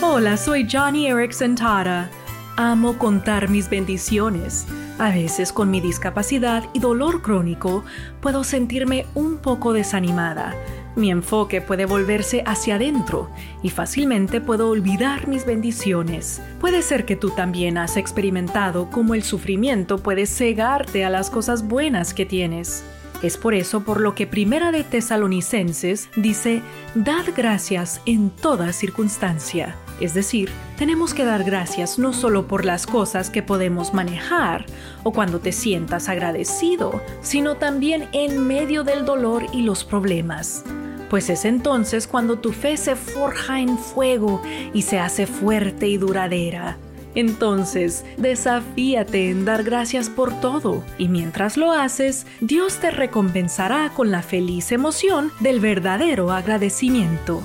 Hola, soy Johnny Erickson Tara. Amo contar mis bendiciones. A veces con mi discapacidad y dolor crónico puedo sentirme un poco desanimada. Mi enfoque puede volverse hacia adentro y fácilmente puedo olvidar mis bendiciones. Puede ser que tú también has experimentado cómo el sufrimiento puede cegarte a las cosas buenas que tienes. Es por eso por lo que Primera de Tesalonicenses dice, Dad gracias en toda circunstancia. Es decir, tenemos que dar gracias no solo por las cosas que podemos manejar o cuando te sientas agradecido, sino también en medio del dolor y los problemas. Pues es entonces cuando tu fe se forja en fuego y se hace fuerte y duradera. Entonces, desafíate en dar gracias por todo y mientras lo haces, Dios te recompensará con la feliz emoción del verdadero agradecimiento.